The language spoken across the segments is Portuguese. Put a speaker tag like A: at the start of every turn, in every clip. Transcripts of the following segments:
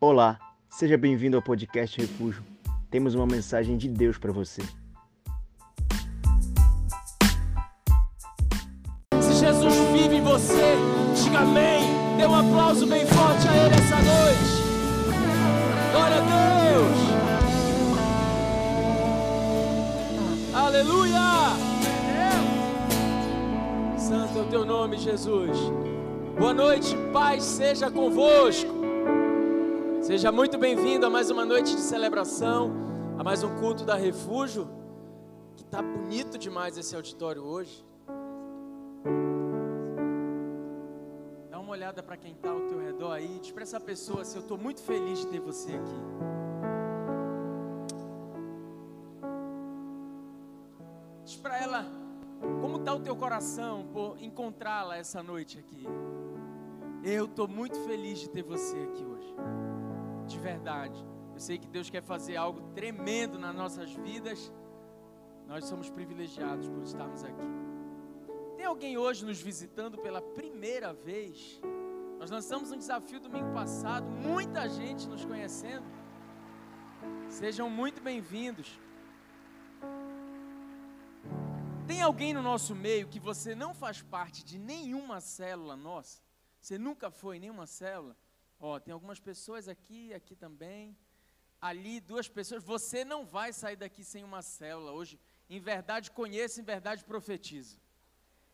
A: Olá, seja bem-vindo ao podcast Refúgio. Temos uma mensagem de Deus para você.
B: Se Jesus vive em você, diga amém. Dê um aplauso bem forte a Ele essa noite. Glória a Deus. Aleluia. Santo é o teu nome, Jesus. Boa noite, paz seja convosco. Seja muito bem-vindo a mais uma noite de celebração, a mais um culto da Refúgio. Que tá bonito demais esse auditório hoje. Dá uma olhada para quem está ao teu redor aí, diz para essa pessoa assim, eu estou muito feliz de ter você aqui. Diz para ela, como está o teu coração por encontrá-la essa noite aqui? Eu estou muito feliz de ter você aqui hoje de verdade. Eu sei que Deus quer fazer algo tremendo nas nossas vidas. Nós somos privilegiados por estarmos aqui. Tem alguém hoje nos visitando pela primeira vez? Nós lançamos um desafio domingo passado, muita gente nos conhecendo. Sejam muito bem-vindos. Tem alguém no nosso meio que você não faz parte de nenhuma célula nossa? Você nunca foi em nenhuma célula? Ó, tem algumas pessoas aqui, aqui também. Ali, duas pessoas. Você não vai sair daqui sem uma célula hoje. Em verdade, conheça, em verdade, profetiza.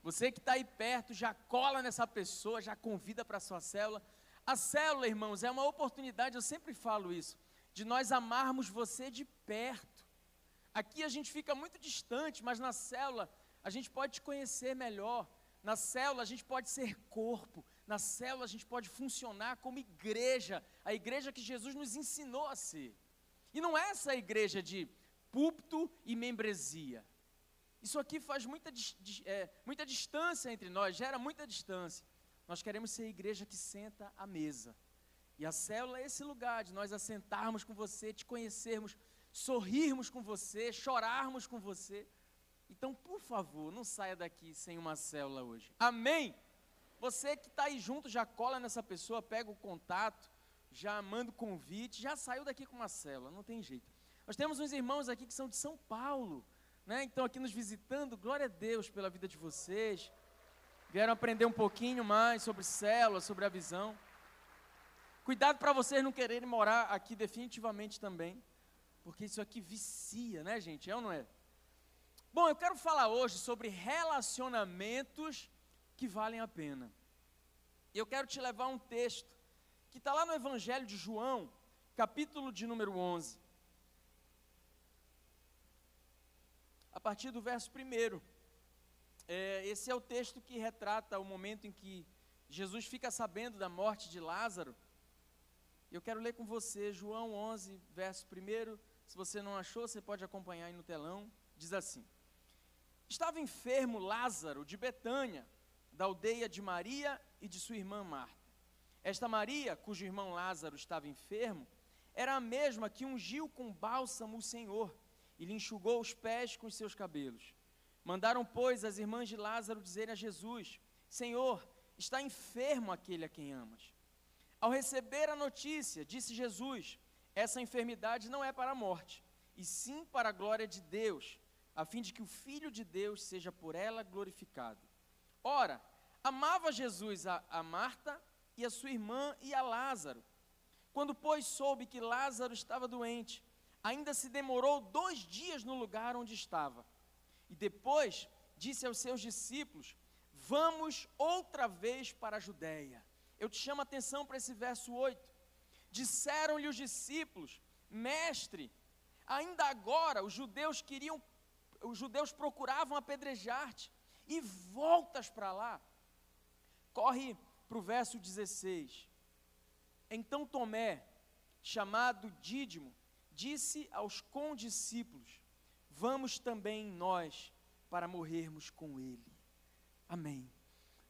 B: Você que está aí perto, já cola nessa pessoa, já convida para a sua célula. A célula, irmãos, é uma oportunidade, eu sempre falo isso, de nós amarmos você de perto. Aqui a gente fica muito distante, mas na célula a gente pode te conhecer melhor. Na célula a gente pode ser corpo, na célula a gente pode funcionar como igreja, a igreja que Jesus nos ensinou a ser. E não é essa igreja de púlpito e membresia. Isso aqui faz muita, é, muita distância entre nós, gera muita distância. Nós queremos ser a igreja que senta à mesa. E a célula é esse lugar de nós assentarmos com você, te conhecermos, sorrirmos com você, chorarmos com você. Então, por favor, não saia daqui sem uma célula hoje. Amém? Você que está aí junto, já cola nessa pessoa, pega o contato, já manda o convite, já saiu daqui com uma célula, não tem jeito. Nós temos uns irmãos aqui que são de São Paulo, né? Então aqui nos visitando, glória a Deus pela vida de vocês. Vieram aprender um pouquinho mais sobre célula, sobre a visão. Cuidado para vocês não quererem morar aqui definitivamente também, porque isso aqui vicia, né, gente? É ou não é? Bom, eu quero falar hoje sobre relacionamentos que valem a pena. Eu quero te levar a um texto que está lá no Evangelho de João, capítulo de número 11. A partir do verso 1. É, esse é o texto que retrata o momento em que Jesus fica sabendo da morte de Lázaro. Eu quero ler com você João 11, verso 1. Se você não achou, você pode acompanhar aí no telão. Diz assim: Estava enfermo Lázaro de Betânia da aldeia de Maria e de sua irmã Marta. Esta Maria, cujo irmão Lázaro estava enfermo, era a mesma que ungiu com bálsamo o Senhor e lhe enxugou os pés com os seus cabelos. Mandaram, pois, as irmãs de Lázaro dizerem a Jesus: Senhor, está enfermo aquele a quem amas. Ao receber a notícia, disse Jesus: Essa enfermidade não é para a morte, e sim para a glória de Deus, a fim de que o Filho de Deus seja por ela glorificado. Ora, amava Jesus a, a Marta e a sua irmã e a Lázaro. Quando, pois, soube que Lázaro estava doente, ainda se demorou dois dias no lugar onde estava. E depois disse aos seus discípulos: Vamos outra vez para a Judéia. Eu te chamo a atenção para esse verso 8. Disseram-lhe os discípulos: Mestre, ainda agora os judeus queriam, os judeus procuravam apedrejar-te e voltas para lá. Corre para o verso 16. Então Tomé, chamado Dídimo, disse aos condiscípulos: Vamos também nós para morrermos com ele. Amém.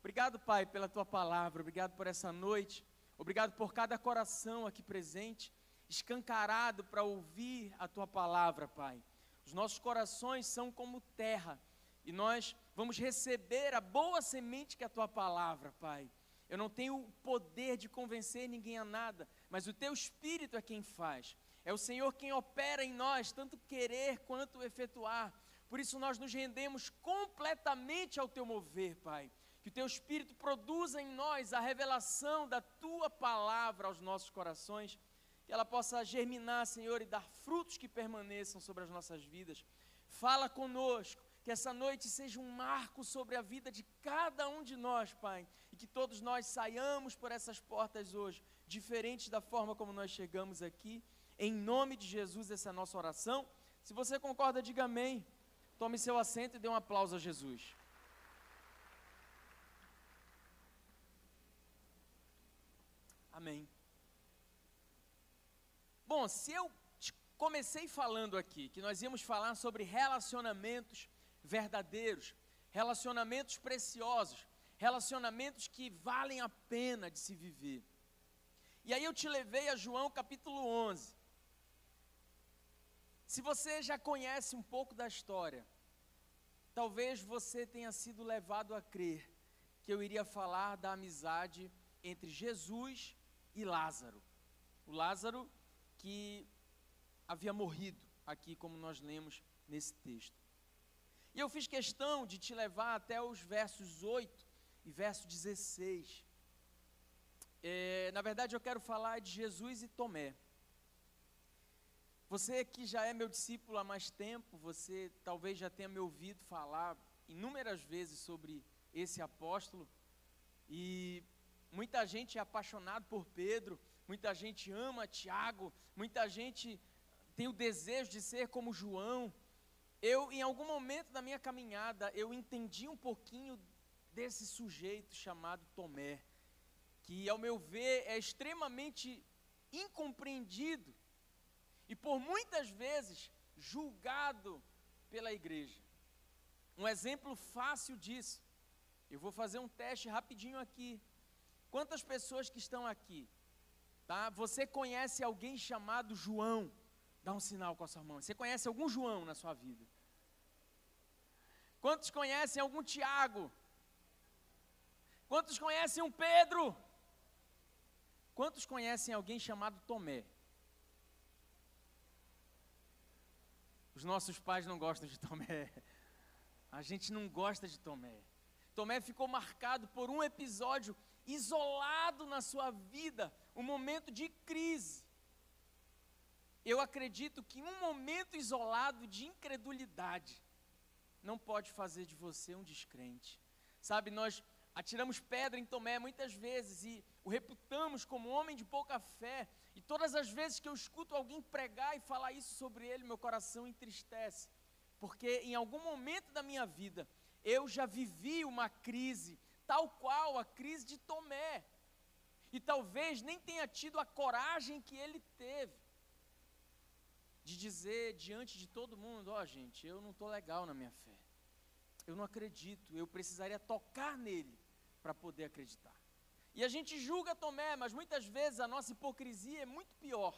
B: Obrigado, Pai, pela tua palavra, obrigado por essa noite, obrigado por cada coração aqui presente, escancarado para ouvir a tua palavra, Pai. Os nossos corações são como terra e nós vamos receber a boa semente que é a tua palavra, Pai. Eu não tenho o poder de convencer ninguém a nada, mas o teu espírito é quem faz. É o Senhor quem opera em nós, tanto querer quanto efetuar. Por isso nós nos rendemos completamente ao teu mover, Pai. Que o teu espírito produza em nós a revelação da tua palavra aos nossos corações, que ela possa germinar, Senhor, e dar frutos que permaneçam sobre as nossas vidas. Fala conosco, que essa noite seja um marco sobre a vida de cada um de nós, Pai, e que todos nós saiamos por essas portas hoje, diferentes da forma como nós chegamos aqui. Em nome de Jesus, essa é a nossa oração. Se você concorda, diga amém. Tome seu assento e dê um aplauso a Jesus. Amém. Bom, se eu comecei falando aqui que nós íamos falar sobre relacionamentos verdadeiros, relacionamentos preciosos, relacionamentos que valem a pena de se viver. E aí eu te levei a João capítulo 11. Se você já conhece um pouco da história, talvez você tenha sido levado a crer que eu iria falar da amizade entre Jesus e Lázaro. O Lázaro que havia morrido, aqui como nós lemos nesse texto. E eu fiz questão de te levar até os versos 8 e verso 16. É, na verdade, eu quero falar de Jesus e Tomé. Você que já é meu discípulo há mais tempo, você talvez já tenha me ouvido falar inúmeras vezes sobre esse apóstolo. E muita gente é apaixonado por Pedro, muita gente ama Tiago, muita gente tem o desejo de ser como João. Eu, em algum momento da minha caminhada, eu entendi um pouquinho desse sujeito chamado Tomé, que, ao meu ver, é extremamente incompreendido e por muitas vezes julgado pela igreja. Um exemplo fácil disso, eu vou fazer um teste rapidinho aqui. Quantas pessoas que estão aqui, tá? Você conhece alguém chamado João? Dá um sinal com a sua mão. Você conhece algum João na sua vida? Quantos conhecem algum Tiago? Quantos conhecem um Pedro? Quantos conhecem alguém chamado Tomé? Os nossos pais não gostam de Tomé. A gente não gosta de Tomé. Tomé ficou marcado por um episódio isolado na sua vida, um momento de crise. Eu acredito que um momento isolado de incredulidade não pode fazer de você um descrente. Sabe, nós atiramos pedra em Tomé muitas vezes e o reputamos como homem de pouca fé, e todas as vezes que eu escuto alguém pregar e falar isso sobre ele, meu coração entristece, porque em algum momento da minha vida eu já vivi uma crise, tal qual a crise de Tomé, e talvez nem tenha tido a coragem que ele teve de dizer diante de todo mundo: Ó, oh, gente, eu não estou legal na minha fé, eu não acredito, eu precisaria tocar nele para poder acreditar. E a gente julga Tomé, mas muitas vezes a nossa hipocrisia é muito pior.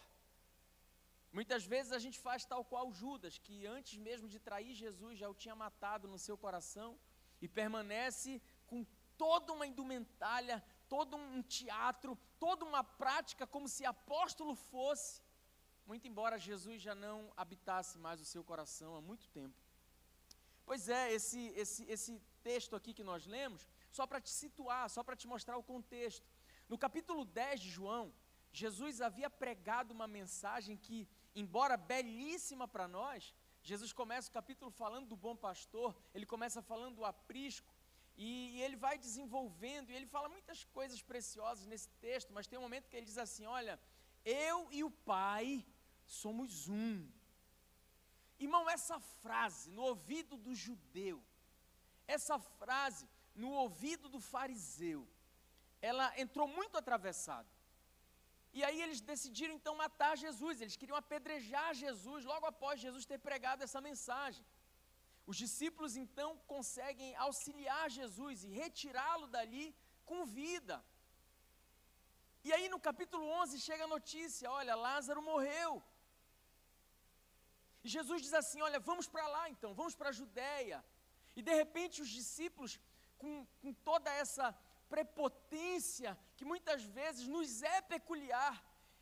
B: Muitas vezes a gente faz tal qual Judas, que antes mesmo de trair Jesus já o tinha matado no seu coração e permanece com toda uma indumentária, todo um teatro, toda uma prática como se apóstolo fosse, muito embora Jesus já não habitasse mais o seu coração há muito tempo. Pois é, esse, esse, esse texto aqui que nós lemos só para te situar, só para te mostrar o contexto. No capítulo 10 de João, Jesus havia pregado uma mensagem que, embora belíssima para nós, Jesus começa o capítulo falando do bom pastor, ele começa falando do aprisco, e, e, ele vai desenvolvendo, e ele fala muitas coisas preciosas nesse texto, mas tem um momento que ele diz assim: Olha, eu e o Pai somos um. Irmão, essa frase no ouvido do judeu, essa frase no ouvido do fariseu, ela entrou muito atravessada. E aí eles decidiram então matar Jesus, eles queriam apedrejar Jesus logo após Jesus ter pregado essa mensagem. Os discípulos então conseguem auxiliar Jesus e retirá-lo dali com vida. E aí no capítulo 11 chega a notícia: olha, Lázaro morreu. E Jesus diz assim: olha, vamos para lá então, vamos para a Judéia. E de repente os discípulos com, com toda essa prepotência que muitas vezes nos é peculiar.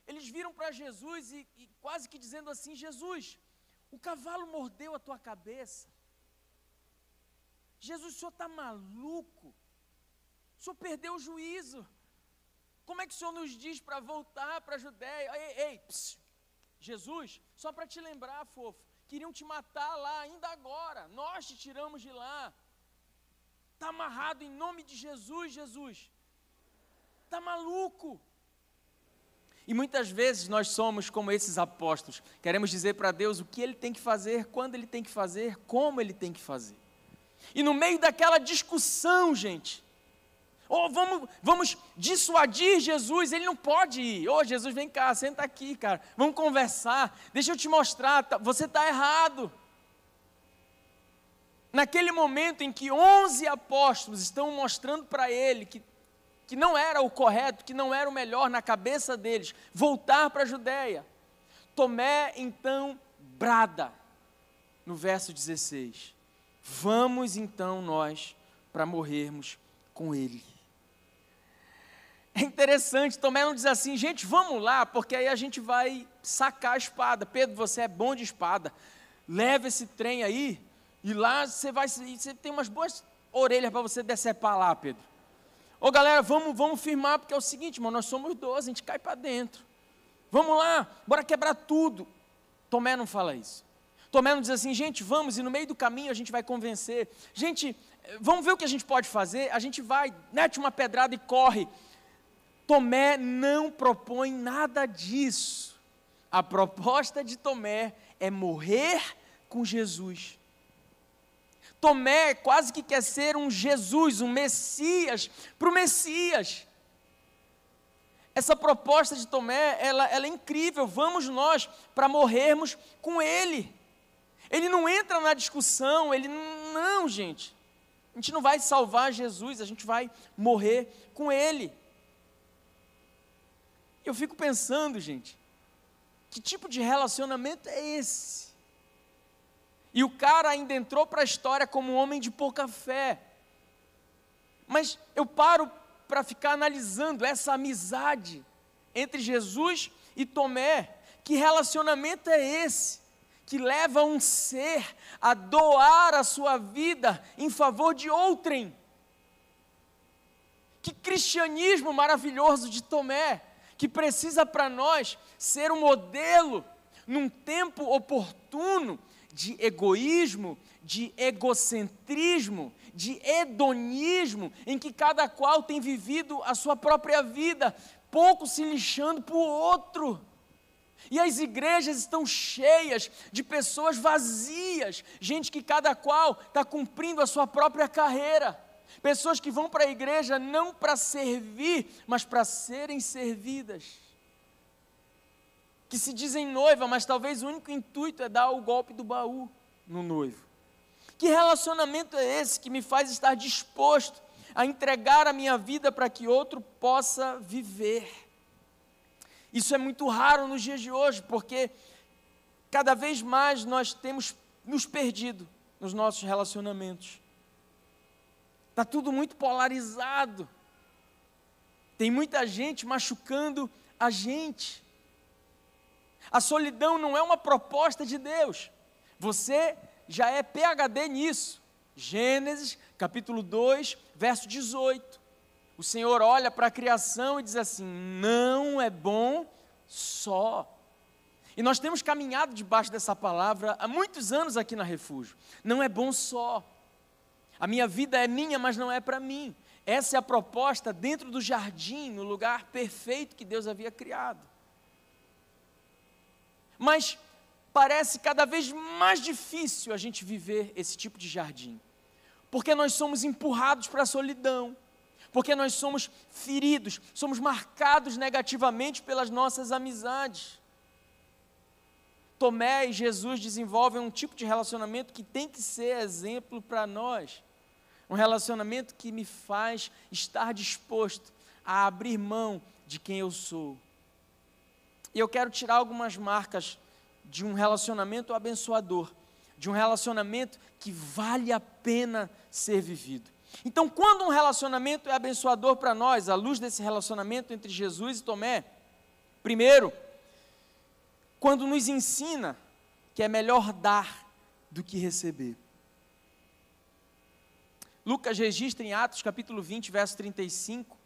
B: Eles viram para Jesus e, e, quase que dizendo assim: Jesus, o cavalo mordeu a tua cabeça. Jesus, o senhor está maluco? O senhor perdeu o juízo. Como é que o senhor nos diz para voltar para a Judéia? Ei, ei, psiu. Jesus, só para te lembrar, fofo, queriam te matar lá ainda agora. Nós te tiramos de lá. Está amarrado em nome de Jesus, Jesus. Está maluco. E muitas vezes nós somos como esses apóstolos. Queremos dizer para Deus o que Ele tem que fazer, quando Ele tem que fazer, como Ele tem que fazer. E no meio daquela discussão, gente, ou oh, vamos, vamos dissuadir Jesus, ele não pode ir. Ô oh, Jesus, vem cá, senta aqui, cara. Vamos conversar. Deixa eu te mostrar, tá, você está errado. Naquele momento em que onze apóstolos estão mostrando para ele que, que não era o correto, que não era o melhor na cabeça deles, voltar para a Judéia. Tomé então brada, no verso 16: Vamos então nós para morrermos com ele. É interessante, Tomé não diz assim, gente, vamos lá, porque aí a gente vai sacar a espada. Pedro, você é bom de espada. Leva esse trem aí, e lá você vai. Você tem umas boas orelhas para você decepar lá, Pedro. Ô galera, vamos, vamos firmar, porque é o seguinte, irmão, nós somos 12, a gente cai para dentro. Vamos lá, bora quebrar tudo. Tomé não fala isso. Tomé não diz assim, gente, vamos, e no meio do caminho a gente vai convencer. Gente, vamos ver o que a gente pode fazer. A gente vai, mete uma pedrada e corre. Tomé não propõe nada disso. A proposta de Tomé é morrer com Jesus. Tomé quase que quer ser um Jesus, um Messias para o Messias. Essa proposta de Tomé, ela, ela é incrível. Vamos nós para morrermos com Ele. Ele não entra na discussão, ele não, gente. A gente não vai salvar Jesus, a gente vai morrer com Ele. Eu fico pensando, gente, que tipo de relacionamento é esse? E o cara ainda entrou para a história como um homem de pouca fé. Mas eu paro para ficar analisando essa amizade entre Jesus e Tomé. Que relacionamento é esse? Que leva um ser a doar a sua vida em favor de outrem. Que cristianismo maravilhoso de Tomé que precisa para nós ser um modelo num tempo oportuno de egoísmo, de egocentrismo, de hedonismo, em que cada qual tem vivido a sua própria vida, pouco se lixando para o outro. E as igrejas estão cheias de pessoas vazias, gente que cada qual está cumprindo a sua própria carreira. Pessoas que vão para a igreja não para servir, mas para serem servidas. Que se dizem noiva, mas talvez o único intuito é dar o golpe do baú no noivo. Que relacionamento é esse que me faz estar disposto a entregar a minha vida para que outro possa viver? Isso é muito raro nos dias de hoje, porque cada vez mais nós temos nos perdido nos nossos relacionamentos. Está tudo muito polarizado. Tem muita gente machucando a gente. A solidão não é uma proposta de Deus. Você já é PhD nisso. Gênesis, capítulo 2, verso 18. O Senhor olha para a criação e diz assim: não é bom só. E nós temos caminhado debaixo dessa palavra há muitos anos aqui na Refúgio. Não é bom só. A minha vida é minha, mas não é para mim. Essa é a proposta dentro do jardim, no lugar perfeito que Deus havia criado. Mas parece cada vez mais difícil a gente viver esse tipo de jardim, porque nós somos empurrados para a solidão, porque nós somos feridos, somos marcados negativamente pelas nossas amizades. Tomé e Jesus desenvolvem um tipo de relacionamento que tem que ser exemplo para nós. Um relacionamento que me faz estar disposto a abrir mão de quem eu sou. E eu quero tirar algumas marcas de um relacionamento abençoador, de um relacionamento que vale a pena ser vivido. Então, quando um relacionamento é abençoador para nós, à luz desse relacionamento entre Jesus e Tomé, primeiro, quando nos ensina que é melhor dar do que receber. Lucas registra em Atos capítulo 20, verso 35,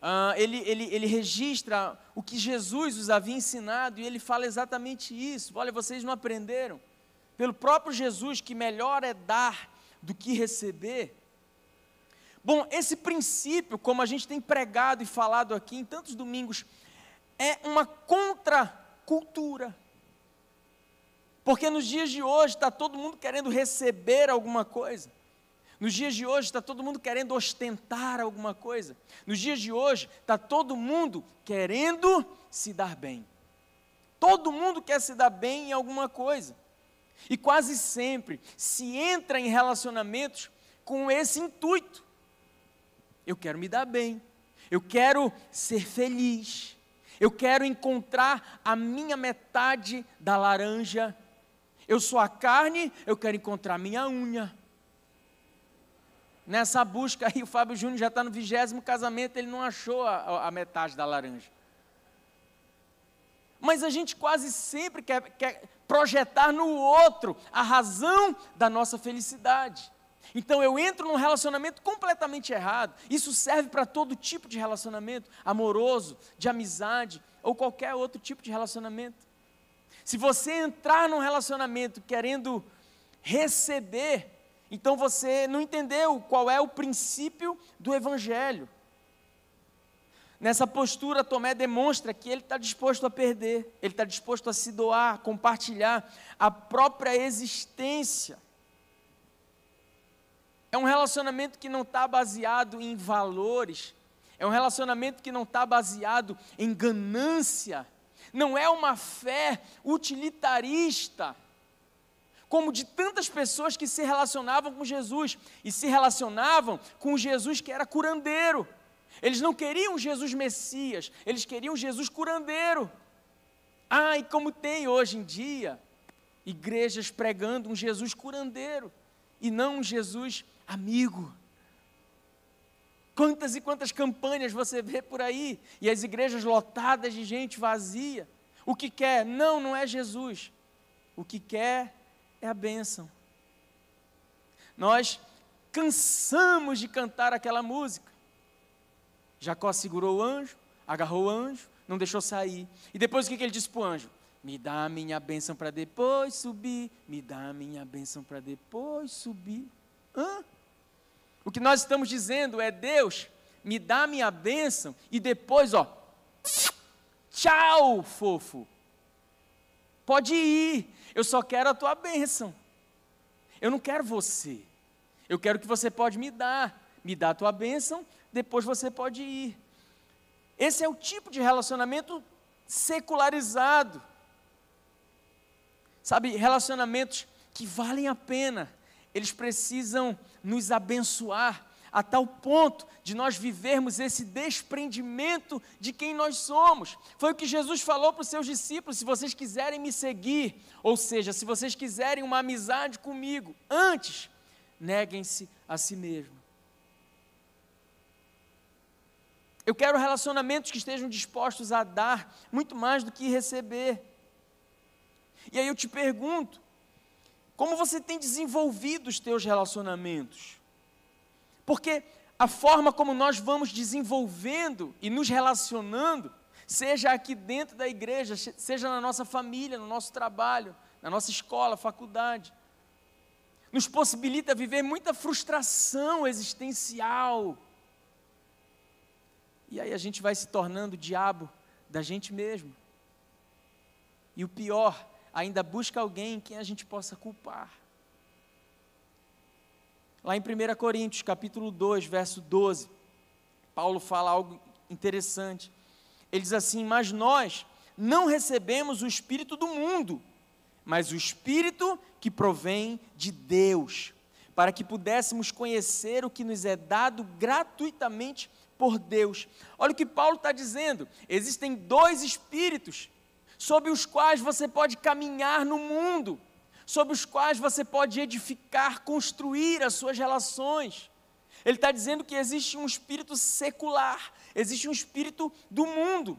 B: Uh, ele, ele, ele registra o que Jesus os havia ensinado e ele fala exatamente isso. Olha, vocês não aprenderam. Pelo próprio Jesus, que melhor é dar do que receber. Bom, esse princípio, como a gente tem pregado e falado aqui em tantos domingos, é uma contracultura. Porque nos dias de hoje está todo mundo querendo receber alguma coisa. Nos dias de hoje está todo mundo querendo ostentar alguma coisa. Nos dias de hoje está todo mundo querendo se dar bem. Todo mundo quer se dar bem em alguma coisa. E quase sempre se entra em relacionamentos com esse intuito. Eu quero me dar bem. Eu quero ser feliz. Eu quero encontrar a minha metade da laranja. Eu sou a carne, eu quero encontrar a minha unha. Nessa busca aí, o Fábio Júnior já está no vigésimo casamento, ele não achou a, a, metade da laranja. Mas a gente quase sempre quer, quer projetar no outro a razão da nossa felicidade. Então eu entro num relacionamento completamente errado. Isso serve para todo tipo de relacionamento, amoroso, de amizade ou qualquer outro tipo de relacionamento. Se você entrar num relacionamento querendo receber, então você não entendeu qual é o princípio do Evangelho. Nessa postura, Tomé demonstra que ele está disposto a perder, ele está disposto a se doar, compartilhar a própria existência. É um relacionamento que não está baseado em valores, é um relacionamento que não está baseado em ganância, não é uma fé utilitarista como de tantas pessoas que se relacionavam com Jesus e se relacionavam com Jesus que era curandeiro. Eles não queriam Jesus Messias, eles queriam Jesus curandeiro. Ah, e como tem hoje em dia igrejas pregando um Jesus curandeiro e não um Jesus amigo. Quantas e quantas campanhas você vê por aí e as igrejas lotadas de gente vazia. O que quer? Não, não é Jesus. O que quer é a bênção. Nós cansamos de cantar aquela música. Jacó segurou o anjo, agarrou o anjo, não deixou sair. E depois o que ele disse para o anjo? Me dá a minha bênção para depois subir. Me dá a minha bênção para depois subir. Hã? O que nós estamos dizendo é: Deus, me dá minha bênção e depois, ó, tchau, fofo. Pode ir, eu só quero a tua bênção. Eu não quero você. Eu quero que você pode me dar. Me dá a tua bênção, depois você pode ir. Esse é o tipo de relacionamento secularizado. Sabe, relacionamentos que valem a pena, eles precisam nos abençoar, a tal ponto de nós vivermos esse desprendimento de quem nós somos. Foi o que Jesus falou para os seus discípulos: se vocês quiserem me seguir, ou seja, se vocês quiserem uma amizade comigo, antes, neguem-se a si mesmo. Eu quero relacionamentos que estejam dispostos a dar muito mais do que receber. E aí eu te pergunto, como você tem desenvolvido os teus relacionamentos? Porque a forma como nós vamos desenvolvendo e nos relacionando, seja aqui dentro da igreja, seja na nossa família, no nosso trabalho, na nossa escola, faculdade, nos possibilita viver muita frustração existencial. E aí a gente vai se tornando o diabo da gente mesmo. E o pior, ainda busca alguém em quem a gente possa culpar. Lá em 1 Coríntios, capítulo 2, verso 12, Paulo fala algo interessante. Ele diz assim: Mas nós não recebemos o Espírito do mundo, mas o Espírito que provém de Deus, para que pudéssemos conhecer o que nos é dado gratuitamente por Deus. Olha o que Paulo está dizendo: existem dois Espíritos sob os quais você pode caminhar no mundo sobre os quais você pode edificar, construir as suas relações. Ele está dizendo que existe um espírito secular, existe um espírito do mundo,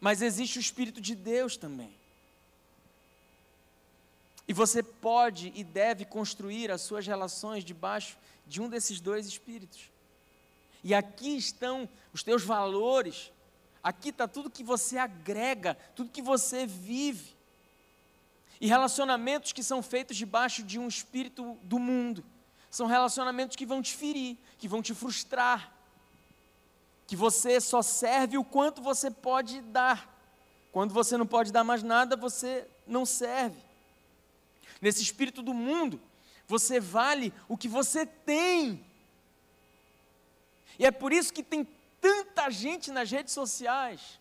B: mas existe o espírito de Deus também. E você pode e deve construir as suas relações debaixo de um desses dois espíritos. E aqui estão os teus valores, aqui está tudo que você agrega, tudo que você vive. E relacionamentos que são feitos debaixo de um espírito do mundo são relacionamentos que vão te ferir, que vão te frustrar, que você só serve o quanto você pode dar. Quando você não pode dar mais nada, você não serve. Nesse espírito do mundo, você vale o que você tem. E é por isso que tem tanta gente nas redes sociais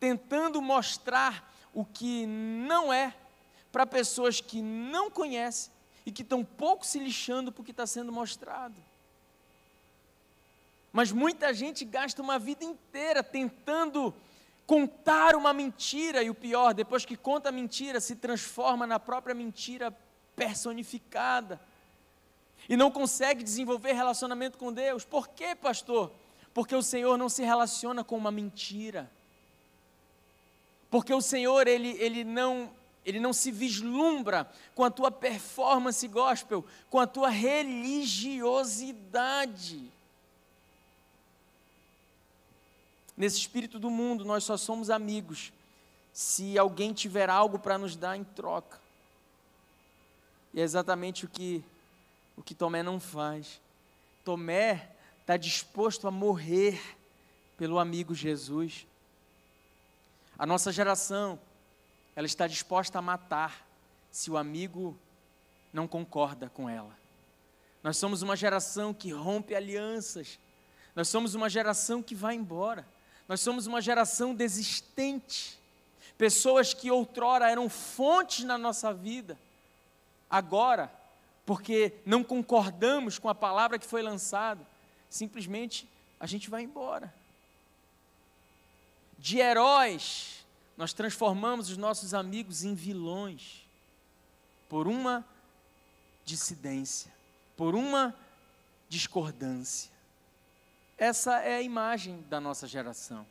B: tentando mostrar o que não é para pessoas que não conhecem e que estão pouco se lixando porque está sendo mostrado. Mas muita gente gasta uma vida inteira tentando contar uma mentira, e o pior, depois que conta a mentira, se transforma na própria mentira personificada. E não consegue desenvolver relacionamento com Deus. Por quê, pastor? Porque o Senhor não se relaciona com uma mentira. Porque o Senhor, ele, ele não ele não se vislumbra com a tua performance gospel, com a tua religiosidade. Nesse espírito do mundo, nós só somos amigos se alguém tiver algo para nos dar em troca. E é exatamente o que o que Tomé não faz. Tomé está disposto a morrer pelo amigo Jesus. A nossa geração ela está disposta a matar se o amigo não concorda com ela. Nós somos uma geração que rompe alianças. Nós somos uma geração que vai embora. Nós somos uma geração desistente. Pessoas que outrora eram fontes na nossa vida, agora, porque não concordamos com a palavra que foi lançada, simplesmente a gente vai embora. De heróis nós transformamos os nossos amigos em vilões por uma dissidência, por uma discordância. Essa é a imagem da nossa geração.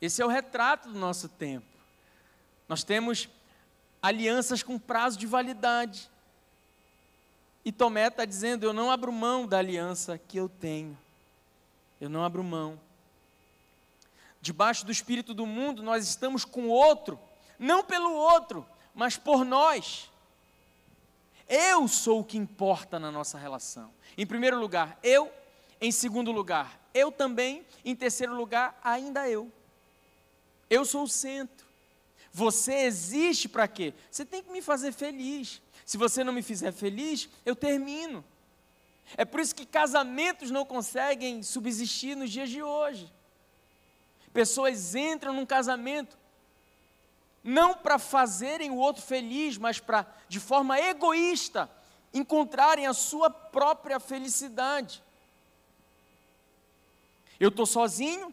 B: Esse é o retrato do nosso tempo. Nós temos alianças com prazo de validade. E Tomé está dizendo: Eu não abro mão da aliança que eu tenho. Eu não abro mão debaixo do espírito do mundo, nós estamos com o outro, não pelo outro, mas por nós. Eu sou o que importa na nossa relação. Em primeiro lugar, eu. Em segundo lugar, eu também. Em terceiro lugar, ainda eu. Eu sou o centro. Você existe para quê? Você tem que me fazer feliz. Se você não me fizer feliz, eu termino. É por isso que casamentos não conseguem subsistir nos dias de hoje. Pessoas entram num casamento não para fazerem o outro feliz, mas para, de forma egoísta, encontrarem a sua própria felicidade. Eu estou sozinho,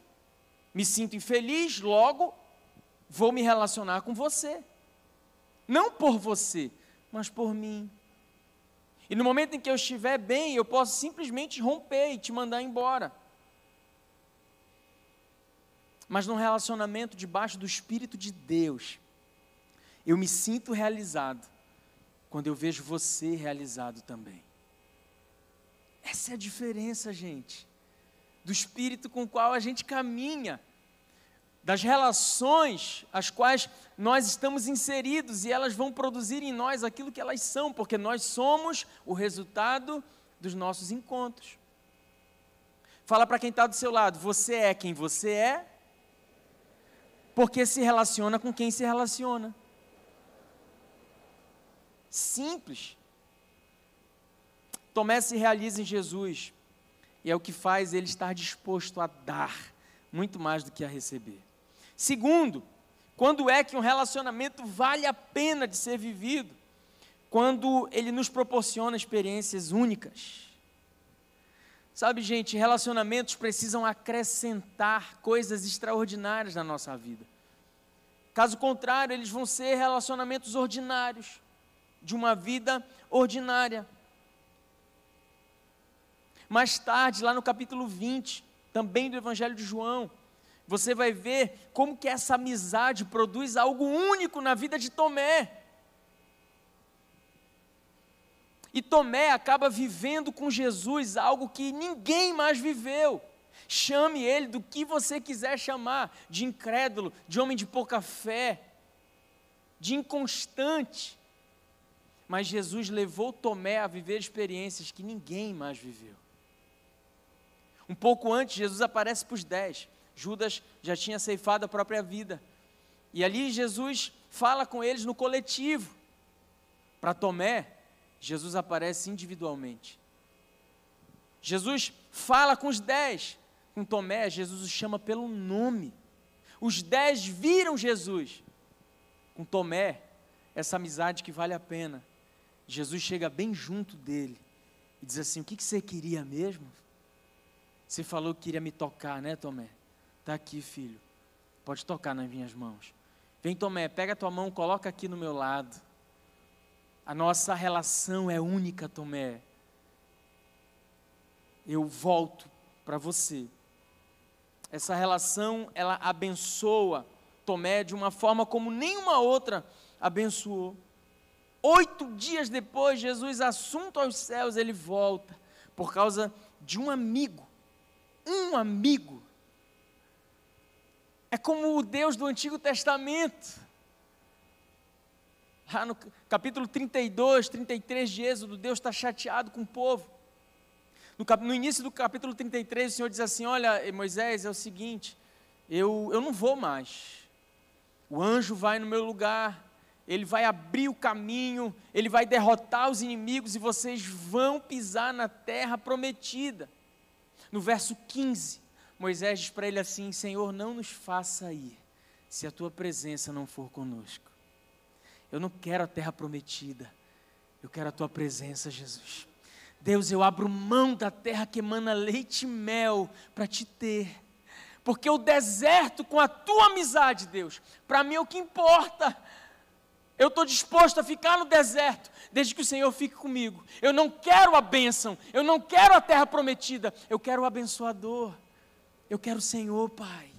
B: me sinto infeliz, logo vou me relacionar com você. Não por você, mas por mim. E no momento em que eu estiver bem, eu posso simplesmente romper e te mandar embora. Mas num relacionamento debaixo do Espírito de Deus, eu me sinto realizado quando eu vejo você realizado também. Essa é a diferença, gente, do espírito com o qual a gente caminha, das relações às quais nós estamos inseridos e elas vão produzir em nós aquilo que elas são, porque nós somos o resultado dos nossos encontros. Fala para quem está do seu lado, você é quem você é porque se relaciona com quem se relaciona. Simples. Tomé se realiza em Jesus, e é o que faz ele estar disposto a dar muito mais do que a receber. Segundo, quando é que um relacionamento vale a pena de ser vivido? Quando ele nos proporciona experiências únicas. Sabe, gente, relacionamentos precisam acrescentar coisas extraordinárias na nossa vida. Caso contrário, eles vão ser relacionamentos ordinários, de uma vida ordinária. Mais tarde, lá no capítulo 20, também do Evangelho de João, você vai ver como que essa amizade produz algo único na vida de Tomé. E Tomé acaba vivendo com Jesus algo que ninguém mais viveu. Chame ele do que você quiser chamar, de incrédulo, de homem de pouca fé, de inconstante. Mas Jesus levou Tomé a viver experiências que ninguém mais viveu. Um pouco antes, Jesus aparece para os dez. Judas já tinha ceifado a própria vida. E ali Jesus fala com eles no coletivo. Para Tomé, Jesus aparece individualmente. Jesus fala com os dez. Com Tomé, Jesus os chama pelo nome. Os dez viram Jesus. Com Tomé, essa amizade que vale a pena. Jesus chega bem junto dele e diz assim: O que, que você queria mesmo? Você falou que queria me tocar, né, Tomé? Está aqui, filho. Pode tocar nas minhas mãos. Vem, Tomé, pega a tua mão, coloca aqui no meu lado. A nossa relação é única, Tomé. Eu volto para você. Essa relação, ela abençoa Tomé de uma forma como nenhuma outra abençoou. Oito dias depois, Jesus, assunto aos céus, ele volta por causa de um amigo. Um amigo. É como o Deus do Antigo Testamento Lá no capítulo 32, 33 de Êxodo, Deus está chateado com o povo. No, cap, no, início do capítulo 33, o Senhor diz assim: Olha, Moisés, é o seguinte, eu, eu não vou mais. O anjo vai no meu lugar, ele vai abrir o caminho, ele vai derrotar os inimigos e vocês vão pisar na terra prometida. No verso 15, Moisés diz para ele assim: Senhor, não nos faça ir, se a tua presença não for conosco. Eu não quero a terra prometida. Eu quero a tua presença, Jesus. Deus, eu abro mão da terra que emana leite e mel para te ter. Porque o deserto com a tua amizade, Deus, para mim é o que importa. Eu estou disposto a ficar no deserto, desde que o Senhor fique comigo. Eu não quero a bênção, eu não quero a terra prometida, eu quero o abençoador. Eu quero o Senhor, Pai.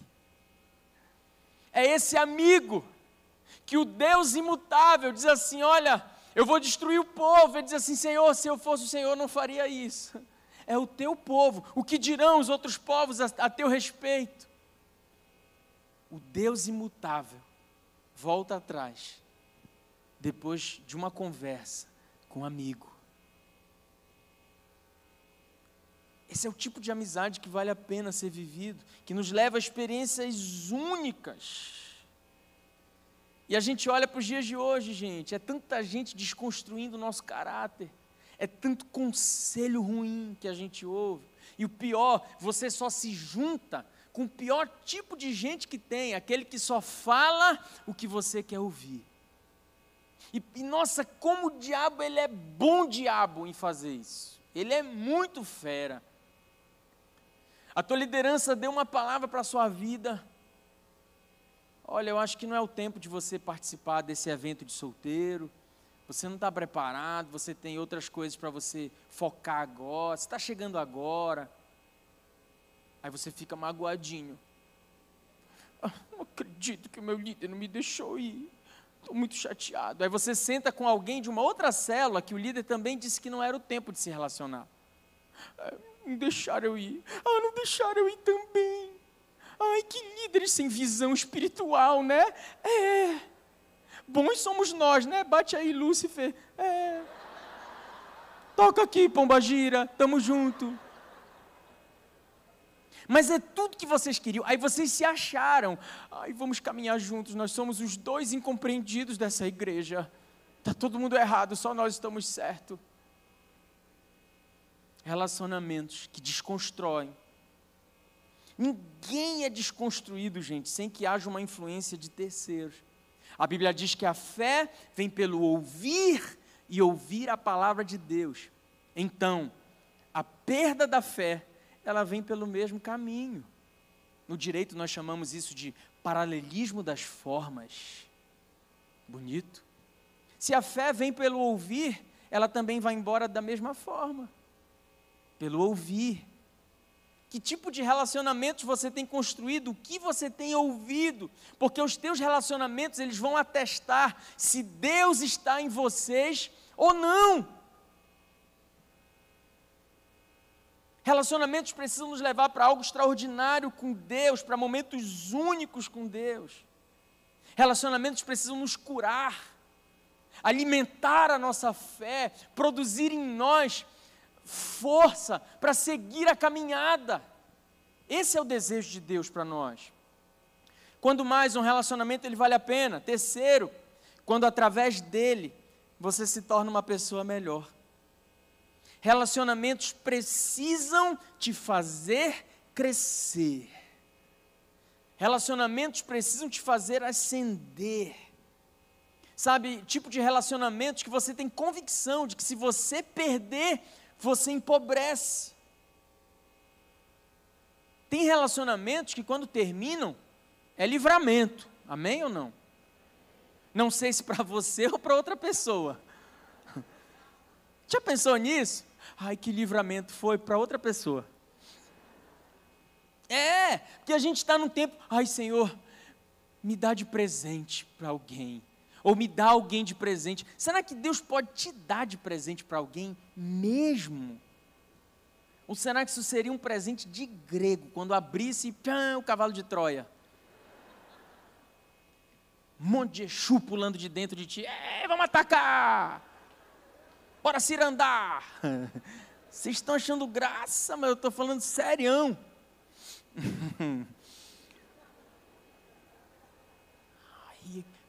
B: É esse amigo que o Deus imutável diz assim: Olha, eu vou destruir o povo. Ele diz assim: Senhor, se eu fosse o Senhor, não faria isso. É o teu povo. O que dirão os outros povos a, a teu respeito? O Deus imutável volta atrás, depois de uma conversa com um amigo. Esse é o tipo de amizade que vale a pena ser vivido, que nos leva a experiências únicas e a gente olha para os dias de hoje, gente, é tanta gente desconstruindo o nosso caráter, é tanto conselho ruim que a gente ouve. E o pior, você só se junta com o pior tipo de gente que tem, aquele que só fala o que você quer ouvir. E, e, nossa, como o diabo, ele é bom diabo em fazer isso. Ele é muito fera. A tua liderança deu uma palavra para a sua vida, Olha, eu acho que não é o tempo de você participar desse evento de solteiro. Você não está preparado, você tem outras coisas para você focar agora. Você está chegando agora. Aí você fica magoadinho. Ah, não acredito que o meu líder não me deixou ir. Estou muito chateado. Aí você senta com alguém de uma outra célula que o líder também disse que não era o tempo de se relacionar. Ah, não deixaram eu ir. Ah, não deixaram eu ir também. Ai, que líderes sem visão espiritual, né? É. Bons somos nós, né? Bate aí, Lúcifer. É. Toca aqui, Pombagira, tamo junto. Mas é tudo que vocês queriam. Aí vocês se acharam. Ai, vamos caminhar juntos. Nós somos os dois incompreendidos dessa igreja. Tá todo mundo errado, só nós estamos certo. Relacionamentos que desconstroem Ninguém é desconstruído, gente, sem que haja uma influência de terceiros. A Bíblia diz que a fé vem pelo ouvir e ouvir a palavra de Deus. Então, a perda da fé, ela vem pelo mesmo caminho. No direito nós chamamos isso de paralelismo das formas. Bonito. Se a fé vem pelo ouvir, ela também vai embora da mesma forma. Pelo ouvir. Que tipo de relacionamentos você tem construído? O que você tem ouvido? Porque os teus relacionamentos, eles vão atestar se Deus está em vocês ou não. Relacionamentos precisam nos levar para algo extraordinário com Deus, para momentos únicos com Deus. Relacionamentos precisam nos curar, alimentar a nossa fé, produzir em nós força para seguir a caminhada. Esse é o desejo de Deus para nós. Quando mais um relacionamento ele vale a pena. Terceiro, quando através dele você se torna uma pessoa melhor. Relacionamentos precisam te fazer crescer. Relacionamentos precisam te fazer ascender. Sabe, tipo de relacionamentos que você tem convicção de que se você perder, você empobrece. Tem relacionamentos que quando terminam, é livramento. Amém ou não? Não sei se para você ou para outra pessoa. Já pensou nisso? Ai, que livramento foi para outra pessoa. É, porque a gente está num tempo, ai Senhor, me dá de presente para alguém. Ou me dá alguém de presente. Será que Deus pode te dar de presente para alguém mesmo? Ou será que isso seria um presente de grego, quando abrisse pã, o cavalo de Troia? Um monte de Exu pulando de dentro de ti. Ei, vamos atacar! Bora cirandar! Vocês estão achando graça, mas eu estou falando serião.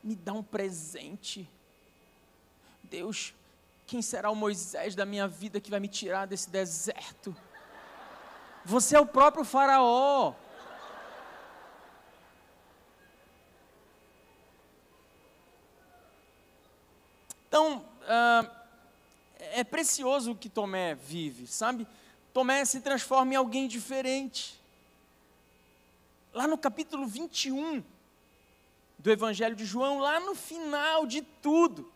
B: Me dá um presente. Deus, quem será o Moisés da minha vida que vai me tirar desse deserto? Você é o próprio Faraó. Então, uh, é precioso o que Tomé vive, sabe? Tomé se transforma em alguém diferente. Lá no capítulo 21 do Evangelho de João, lá no final de tudo,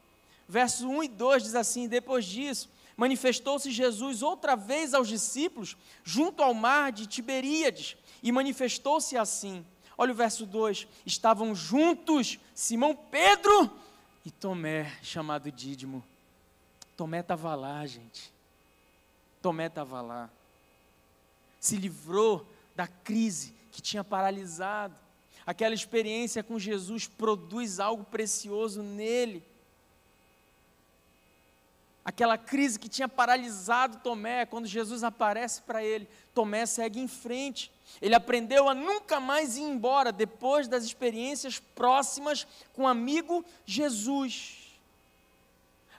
B: versos 1 e 2 diz assim: Depois disso, manifestou-se Jesus outra vez aos discípulos, junto ao mar de Tiberíades, e manifestou-se assim. Olha o verso 2: Estavam juntos Simão Pedro e Tomé, chamado Dídimo. Tomé estava lá, gente. Tomé estava lá. Se livrou da crise que tinha paralisado. Aquela experiência com Jesus produz algo precioso nele. Aquela crise que tinha paralisado Tomé, quando Jesus aparece para ele, Tomé segue em frente. Ele aprendeu a nunca mais ir embora depois das experiências próximas com o amigo Jesus.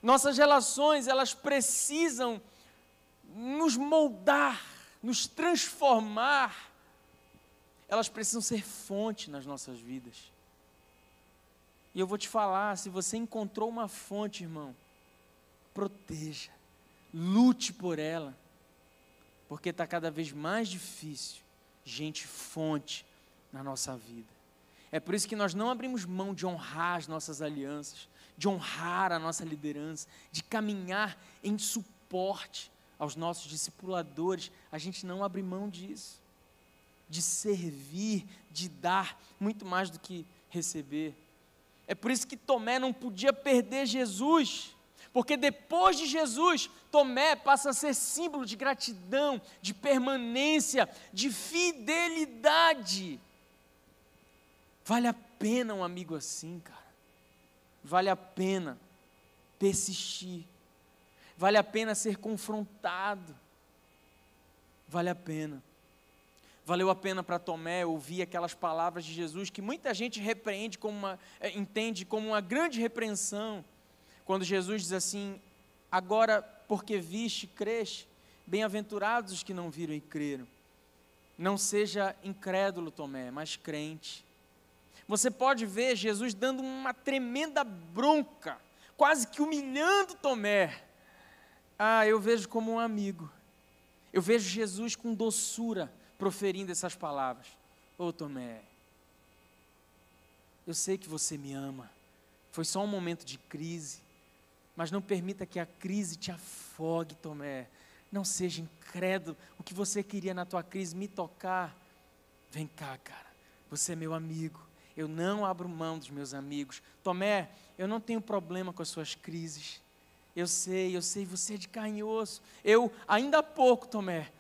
B: Nossas relações, elas precisam nos moldar, nos transformar. Elas precisam ser fonte nas nossas vidas. E eu vou te falar, se você encontrou uma fonte, irmão, proteja, lute por ela, porque está cada vez mais difícil gente fonte na nossa vida. É por isso que nós não abrimos mão de honrar as nossas alianças, de honrar a nossa liderança, de caminhar em suporte aos nossos discipuladores. A gente não abre mão disso, de servir, de dar muito mais do que receber. É por isso que Tomé não podia perder Jesus. Porque depois de Jesus, Tomé passa a ser símbolo de gratidão, de permanência, de fidelidade. Vale a pena um amigo assim, cara vale a pena persistir, vale a pena ser confrontado, vale a pena. Valeu a pena para Tomé ouvir aquelas palavras de Jesus que muita gente repreende como uma, é, entende como uma grande repreensão. Quando Jesus diz assim: Agora, porque viste, creste, bem-aventurados os que não viram e creram. Não seja incrédulo, Tomé, mas crente. Você pode ver Jesus dando uma tremenda bronca, quase que humilhando Tomé. Ah, eu vejo como um amigo. Eu vejo Jesus com doçura proferindo essas palavras. Ô oh, Tomé, eu sei que você me ama. Foi só um momento de crise, mas não permita que a crise te afogue, Tomé. Não seja incrédulo. O que você queria na tua crise me tocar. Vem cá, cara. Você é meu amigo. Eu não abro mão dos meus amigos. Tomé, eu não tenho problema com as suas crises. Eu sei, eu sei, você é de carne e osso. Eu, ainda há pouco, Tomé,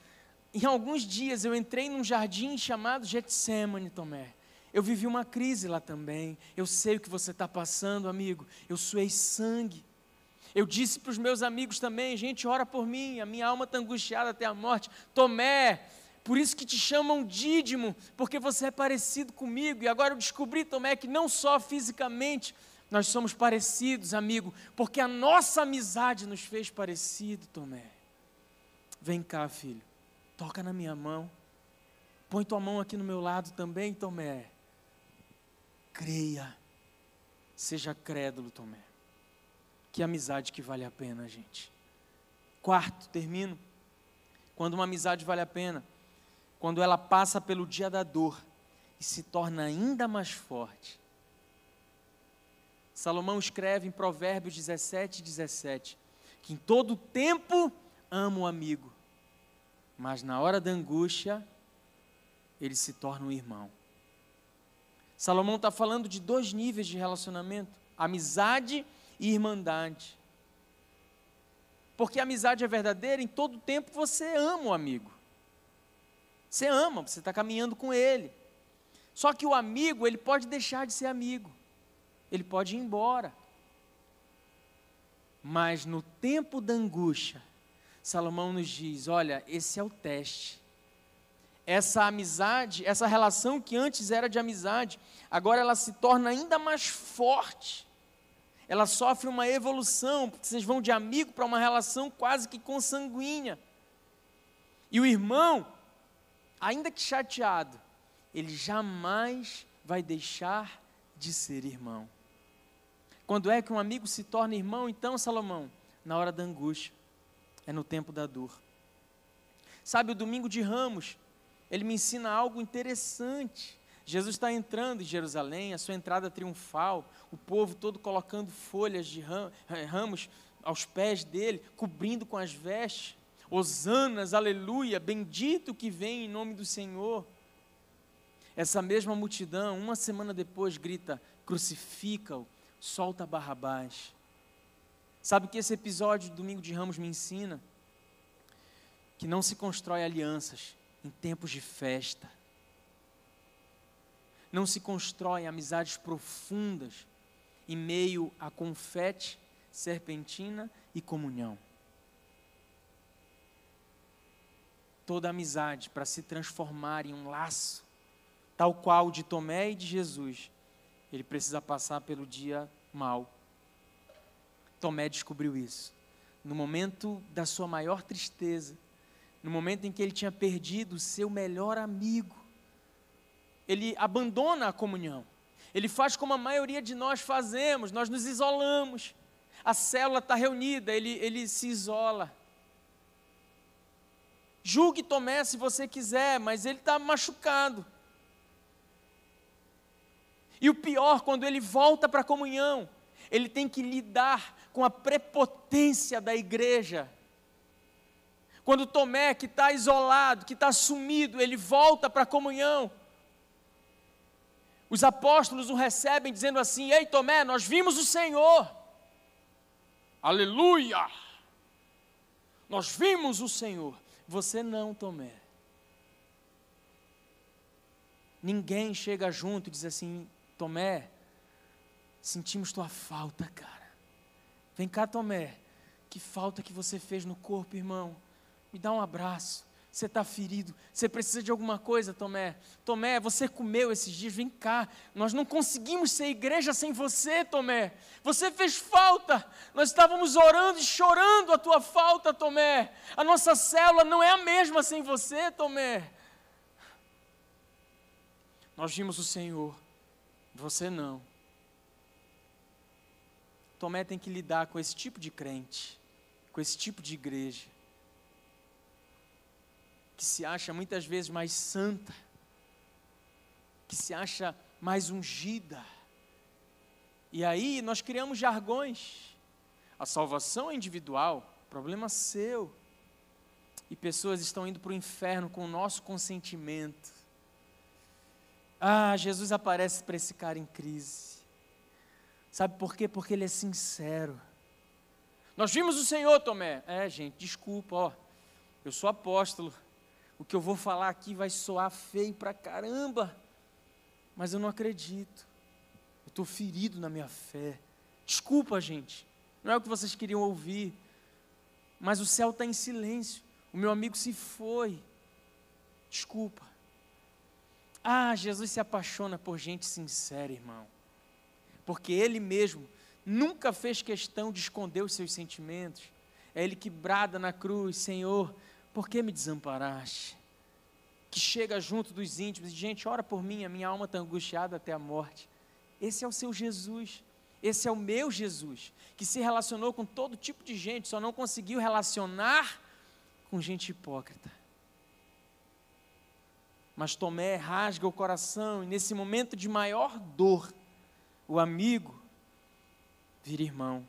B: em alguns dias eu entrei num jardim chamado Getsemane, Tomé. Eu vivi uma crise lá também. Eu sei o que você está passando, amigo. Eu suei sangue. Eu disse para os meus amigos também, gente, ora por mim, a minha alma está angustiada até a morte. Tomé, por isso que te chamam Dídimo, porque você é parecido comigo. E agora eu descobri, Tomé, que não só fisicamente nós somos parecidos, amigo, porque a nossa amizade nos fez parecido, Tomé. Vem cá, filho, toca na minha mão. Põe tua mão aqui no meu lado também, Tomé. Creia. Seja crédulo, Tomé. Que amizade que vale a pena, gente. Quarto, termino. Quando uma amizade vale a pena, quando ela passa pelo dia da dor e se torna ainda mais forte. Salomão escreve em Provérbios 17, 17, que em todo tempo ama o amigo, mas na hora da angústia, ele se torna um irmão. Salomão está falando de dois níveis de relacionamento: amizade e irmandade. Porque a amizade é verdadeira, em todo tempo você ama o amigo. Você ama, você está caminhando com ele. Só que o amigo, ele pode deixar de ser amigo. Ele pode ir embora. Mas no tempo da angústia, Salomão nos diz: olha, esse é o teste. Essa amizade, essa relação que antes era de amizade, agora ela se torna ainda mais forte ela sofre uma evolução, porque vocês vão de amigo para uma relação quase que consanguínea. E o irmão, ainda que chateado, ele jamais vai deixar de ser irmão. Quando é que um amigo se torna irmão, então, Salomão? Na hora da angústia, é no tempo da dor. Sabe, o domingo de ramos, ele me ensina algo interessante. Jesus está entrando em Jerusalém, a sua entrada triunfal, o povo todo colocando folhas de eh, ramos aos pés dele, cobrindo com as vestes. Hosanas, aleluia, bendito que vem em nome do Senhor. Essa mesma multidão, uma semana depois, grita: crucifica-o, solta Barrabás. Sabe o que esse episódio do Domingo de Ramos me ensina? Que não se constrói alianças em tempos de festa não se constroem amizades profundas em meio a confete, serpentina e comunhão. Toda amizade para se transformar em um laço, tal qual de Tomé e de Jesus, ele precisa passar pelo dia mal. Tomé descobriu isso. No momento da sua maior tristeza, no momento em que ele tinha perdido o seu melhor amigo, ele abandona a comunhão. Ele faz como a maioria de nós fazemos, nós nos isolamos. A célula está reunida, ele, ele se isola. Julgue Tomé se você quiser, mas ele está machucado. E o pior, quando ele volta para a comunhão, ele tem que lidar com a prepotência da igreja. Quando Tomé, que está isolado, que está sumido, ele volta para a comunhão, os apóstolos o recebem dizendo assim: Ei Tomé, nós vimos o Senhor. Aleluia! Nós vimos o Senhor. Você não, Tomé. Ninguém chega junto e diz assim: Tomé, sentimos tua falta, cara. Vem cá, Tomé. Que falta que você fez no corpo, irmão. Me dá um abraço. Você está ferido, você precisa de alguma coisa, Tomé. Tomé, você comeu esses dias, vem cá. Nós não conseguimos ser igreja sem você, Tomé. Você fez falta. Nós estávamos orando e chorando a tua falta, Tomé. A nossa célula não é a mesma sem você, Tomé. Nós vimos o Senhor, você não. Tomé tem que lidar com esse tipo de crente, com esse tipo de igreja que se acha muitas vezes mais santa, que se acha mais ungida. E aí nós criamos jargões. A salvação é individual, problema seu. e pessoas estão indo para o inferno com o nosso consentimento. Ah, Jesus aparece para esse cara em crise. Sabe por quê? Porque ele é sincero. Nós vimos o Senhor, Tomé. É, gente, desculpa, ó. Eu sou apóstolo. O que eu vou falar aqui vai soar feio pra caramba. Mas eu não acredito. Eu estou ferido na minha fé. Desculpa, gente. Não é o que vocês queriam ouvir. Mas o céu está em silêncio. O meu amigo se foi. Desculpa. Ah, Jesus se apaixona por gente sincera, irmão. Porque Ele mesmo nunca fez questão de esconder os seus sentimentos. É Ele que brada na cruz: Senhor, por que me desamparaste? Que chega junto dos íntimos e, gente, ora por mim, a minha alma está angustiada até a morte. Esse é o seu Jesus. Esse é o meu Jesus, que se relacionou com todo tipo de gente, só não conseguiu relacionar com gente hipócrita. Mas Tomé rasga o coração, e nesse momento de maior dor, o amigo vira irmão.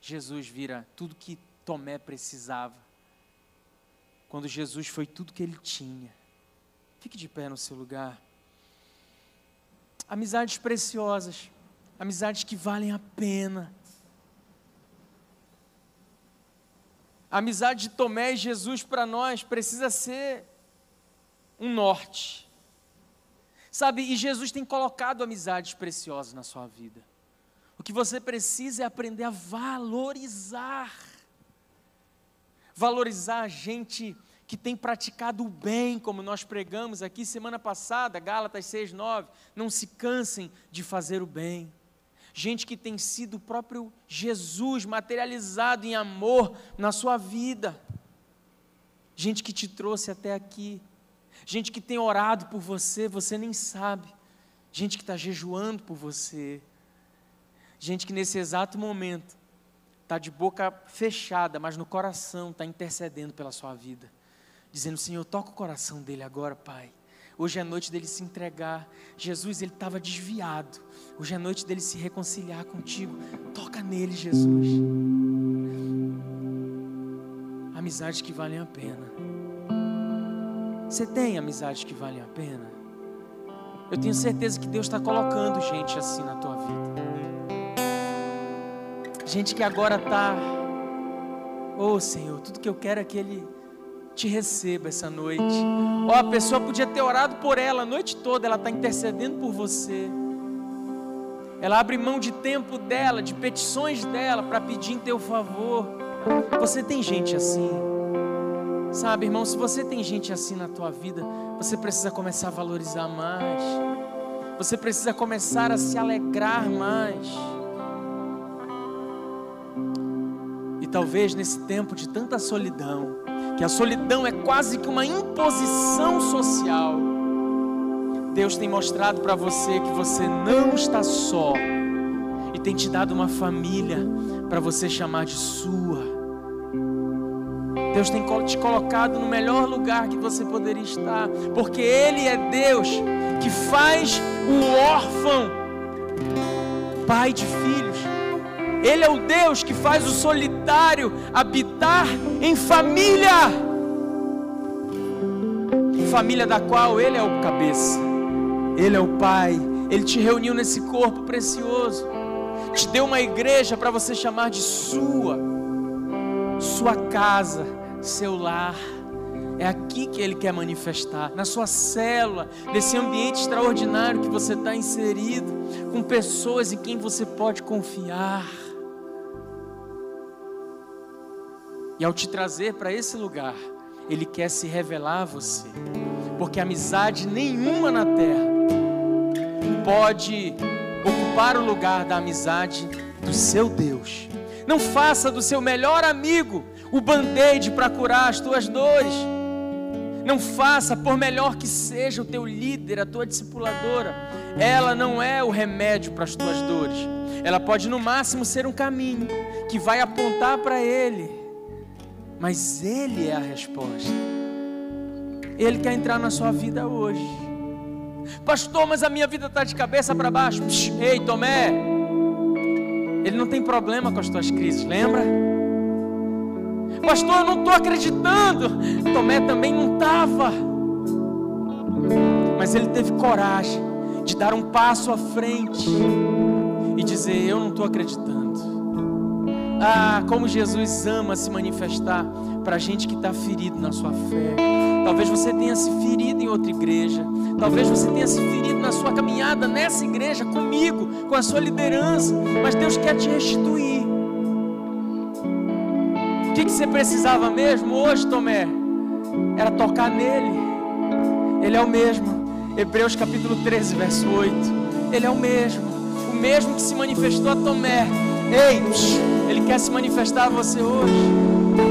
B: Jesus vira tudo que Tomé precisava. Quando Jesus foi tudo que ele tinha. Fique de pé no seu lugar. Amizades preciosas, amizades que valem a pena. A amizade de Tomé e Jesus para nós precisa ser um norte. Sabe, e Jesus tem colocado amizades preciosas na sua vida. O que você precisa é aprender a valorizar. Valorizar a gente que tem praticado o bem, como nós pregamos aqui semana passada, Gálatas 6:9, não se cansem de fazer o bem. Gente que tem sido o próprio Jesus materializado em amor na sua vida. Gente que te trouxe até aqui. Gente que tem orado por você, você nem sabe. Gente que está jejuando por você. Gente que nesse exato momento está de boca fechada, mas no coração está intercedendo pela sua vida dizendo: Senhor, toca o coração dele agora, Pai. Hoje é noite dele se entregar. Jesus, ele estava desviado. Hoje é noite dele se reconciliar contigo. Toca nele, Jesus. Amizades que valem a pena. Você tem amizades que valem a pena? Eu tenho certeza que Deus está colocando gente assim na tua vida. Gente que agora está, oh Senhor, tudo que eu quero é que Ele te receba essa noite. Ó, oh, a pessoa podia ter orado por ela a noite toda, ela está intercedendo por você. Ela abre mão de tempo dela, de petições dela, para pedir em teu favor. Você tem gente assim. Sabe, irmão, se você tem gente assim na tua vida, você precisa começar a valorizar mais. Você precisa começar a se alegrar mais. E talvez nesse tempo de tanta solidão, que a solidão é quase que uma imposição social. Deus tem mostrado para você que você não está só e tem te dado uma família para você chamar de sua. Deus tem te colocado no melhor lugar que você poderia estar, porque Ele é Deus que faz o órfão pai de filhos. Ele é o Deus que faz o solitário habitar em família. Família da qual Ele é o cabeça, Ele é o Pai. Ele te reuniu nesse corpo precioso, te deu uma igreja para você chamar de sua, sua casa, seu lar. É aqui que Ele quer manifestar, na sua célula, nesse ambiente extraordinário que você está inserido, com pessoas em quem você pode confiar. E ao te trazer para esse lugar, Ele quer se revelar a você, porque amizade nenhuma na terra pode ocupar o lugar da amizade do seu Deus. Não faça do seu melhor amigo o band-aid para curar as tuas dores. Não faça, por melhor que seja o teu líder, a tua discipuladora, ela não é o remédio para as tuas dores. Ela pode no máximo ser um caminho que vai apontar para ele mas Ele é a resposta. Ele quer entrar na sua vida hoje. Pastor, mas a minha vida está de cabeça para baixo. Psh, ei, Tomé. Ele não tem problema com as tuas crises, lembra? Pastor, eu não estou acreditando. Tomé também não estava. Mas ele teve coragem de dar um passo à frente e dizer: Eu não estou acreditando. Ah, como Jesus ama se manifestar para gente que está ferido na sua fé. Talvez você tenha se ferido em outra igreja. Talvez você tenha se ferido na sua caminhada nessa igreja comigo, com a sua liderança. Mas Deus quer te restituir. Que, que você precisava mesmo hoje, Tomé? Era tocar nele. Ele é o mesmo. Hebreus capítulo 13, verso 8. Ele é o mesmo. O mesmo que se manifestou a Tomé. Ei, ele quer se manifestar a você hoje.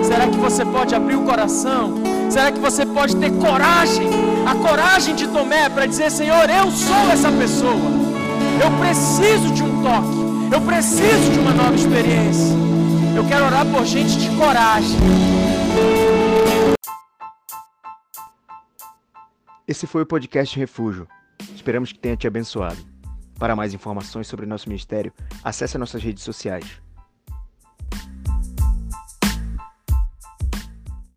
B: Será que você pode abrir o coração? Será que você pode ter coragem? A coragem de Tomé para dizer: Senhor, eu sou essa pessoa. Eu preciso de um toque. Eu preciso de uma nova experiência. Eu quero orar por gente de coragem.
A: Esse foi o podcast Refúgio. Esperamos que tenha te abençoado. Para mais informações sobre nosso ministério, acesse nossas redes sociais.